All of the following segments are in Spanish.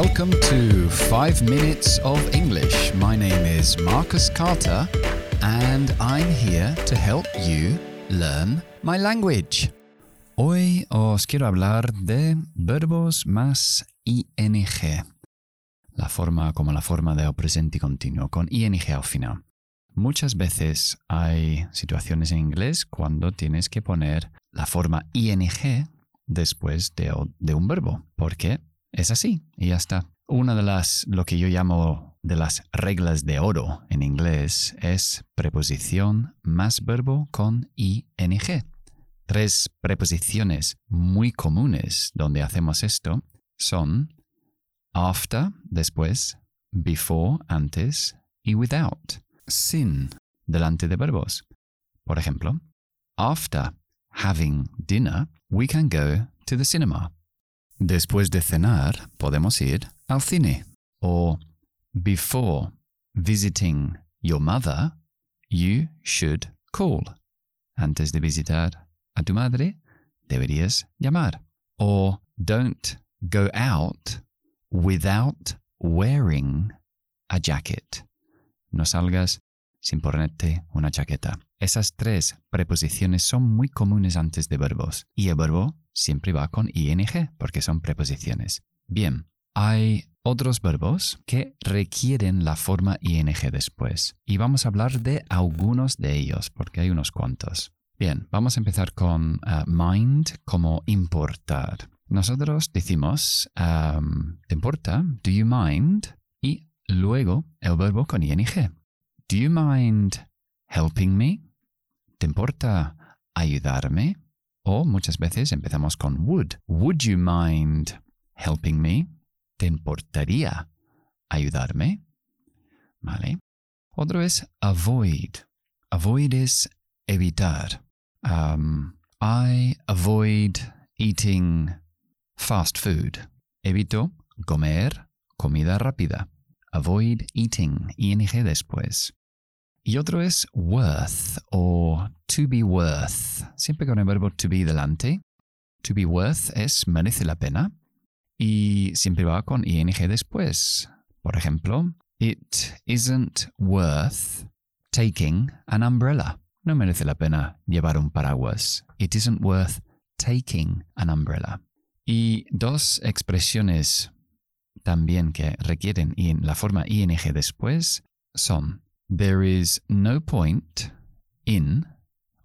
Welcome to 5 Minutes of English. My name is Marcus Carter and I'm here to help you learn my language. Hoy os quiero hablar de verbos más ing, la forma como la forma de presente continuo, con ing al final. Muchas veces hay situaciones en inglés cuando tienes que poner la forma ing después de, de un verbo, porque es así y ya está. Una de las, lo que yo llamo de las reglas de oro en inglés es preposición más verbo con ing. Tres preposiciones muy comunes donde hacemos esto son after, después, before, antes, y without, sin, delante de verbos. Por ejemplo, after having dinner, we can go to the cinema. Después de cenar, podemos ir al cine. O before visiting your mother, you should call. Antes de visitar a tu madre, deberías llamar. O don't go out without wearing a jacket. No salgas sin ponerte una chaqueta. Esas tres preposiciones son muy comunes antes de verbos y el verbo siempre va con ing porque son preposiciones. Bien, hay otros verbos que requieren la forma ing después y vamos a hablar de algunos de ellos porque hay unos cuantos. Bien, vamos a empezar con uh, mind como importar. Nosotros decimos, um, ¿te importa? ¿Do you mind? Y luego el verbo con ing. Do you mind helping me? ¿Te importa ayudarme? O muchas veces empezamos con would. Would you mind helping me? ¿Te importaría ayudarme? ¿Vale? Otro es avoid. Avoid es evitar. Um, I avoid eating fast food. Evito comer comida rápida. Avoid eating, ing después. Y otro es worth o to be worth, siempre con el verbo to be delante. To be worth es merece la pena y siempre va con ing después. Por ejemplo, it isn't worth taking an umbrella. No merece la pena llevar un paraguas. It isn't worth taking an umbrella. Y dos expresiones también que requieren la forma ing después son there is no point in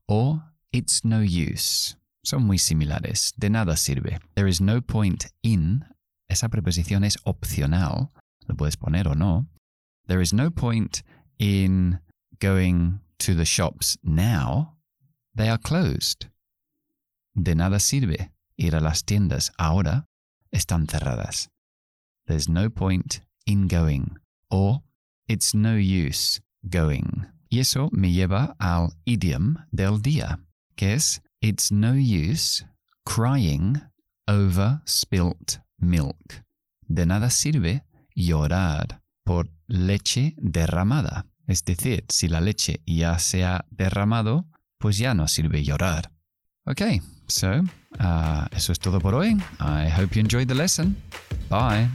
or it's no use. Son muy similares, de nada sirve. There is no point in, esa preposición es opcional, lo puedes poner o no. There is no point in going to the shops now, they are closed. De nada sirve ir a las tiendas ahora, están cerradas. There's no point in going. Or it's no use going. Y eso me lleva al idiom del día, que es It's no use crying over spilt milk. De nada sirve llorar por leche derramada. Es decir, si la leche ya se ha derramado, pues ya no sirve llorar. Okay, so uh, eso es todo por hoy. I hope you enjoyed the lesson. Bye.